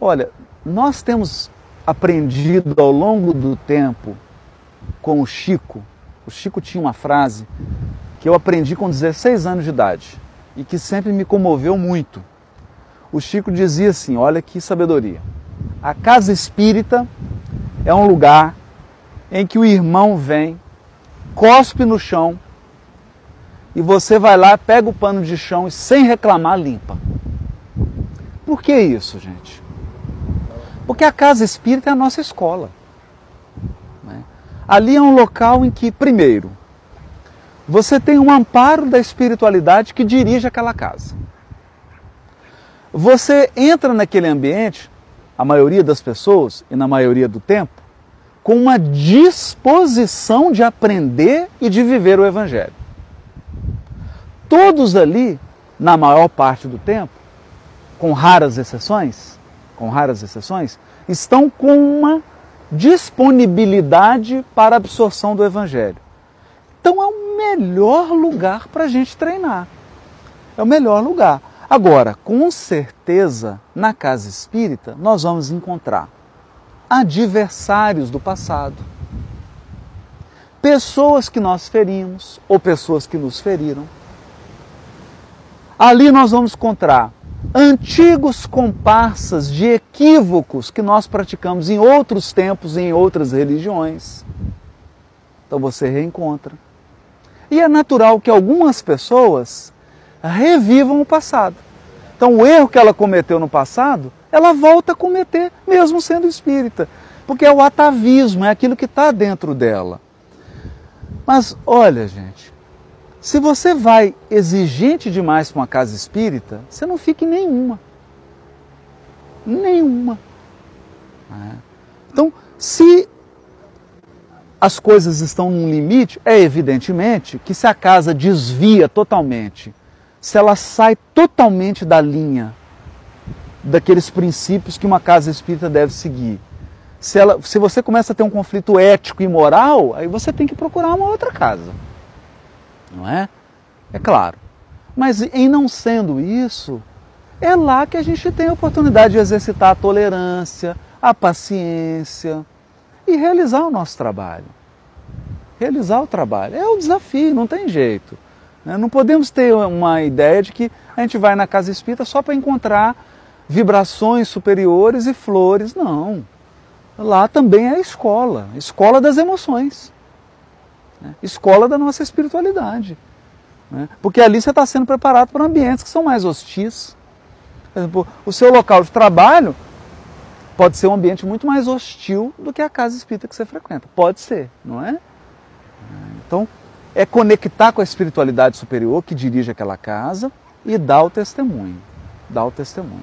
Olha, nós temos aprendido ao longo do tempo com o Chico. O Chico tinha uma frase que eu aprendi com 16 anos de idade e que sempre me comoveu muito. O Chico dizia assim: olha que sabedoria. A casa espírita é um lugar em que o irmão vem, cospe no chão e você vai lá, pega o pano de chão e sem reclamar limpa. Por que isso, gente? Porque a casa espírita é a nossa escola. Né? Ali é um local em que, primeiro, você tem um amparo da espiritualidade que dirige aquela casa. Você entra naquele ambiente, a maioria das pessoas e na maioria do tempo, com uma disposição de aprender e de viver o Evangelho. Todos ali, na maior parte do tempo, com raras exceções, com raras exceções, estão com uma disponibilidade para absorção do Evangelho. Então é o melhor lugar para a gente treinar. É o melhor lugar. Agora, com certeza, na casa espírita, nós vamos encontrar adversários do passado, pessoas que nós ferimos ou pessoas que nos feriram. Ali nós vamos encontrar antigos comparsas de equívocos que nós praticamos em outros tempos em outras religiões. Então você reencontra. E é natural que algumas pessoas revivam o passado. Então o erro que ela cometeu no passado, ela volta a cometer, mesmo sendo espírita. Porque é o atavismo, é aquilo que está dentro dela. Mas olha, gente, se você vai exigente demais para uma casa espírita, você não fica em nenhuma. Nenhuma. É. Então, se as coisas estão num limite, é evidentemente que se a casa desvia totalmente, se ela sai totalmente da linha daqueles princípios que uma casa espírita deve seguir, se, ela, se você começa a ter um conflito ético e moral, aí você tem que procurar uma outra casa não é? É claro. Mas em não sendo isso, é lá que a gente tem a oportunidade de exercitar a tolerância, a paciência e realizar o nosso trabalho. Realizar o trabalho. É o desafio, não tem jeito. Né? Não podemos ter uma ideia de que a gente vai na casa espírita só para encontrar vibrações superiores e flores. Não. Lá também é a escola escola das emoções. Né? Escola da nossa espiritualidade. Né? Porque ali você está sendo preparado para ambientes que são mais hostis. Por exemplo, o seu local de trabalho pode ser um ambiente muito mais hostil do que a casa espírita que você frequenta. Pode ser, não é? Então, é conectar com a espiritualidade superior que dirige aquela casa e dar o testemunho. Dar o testemunho.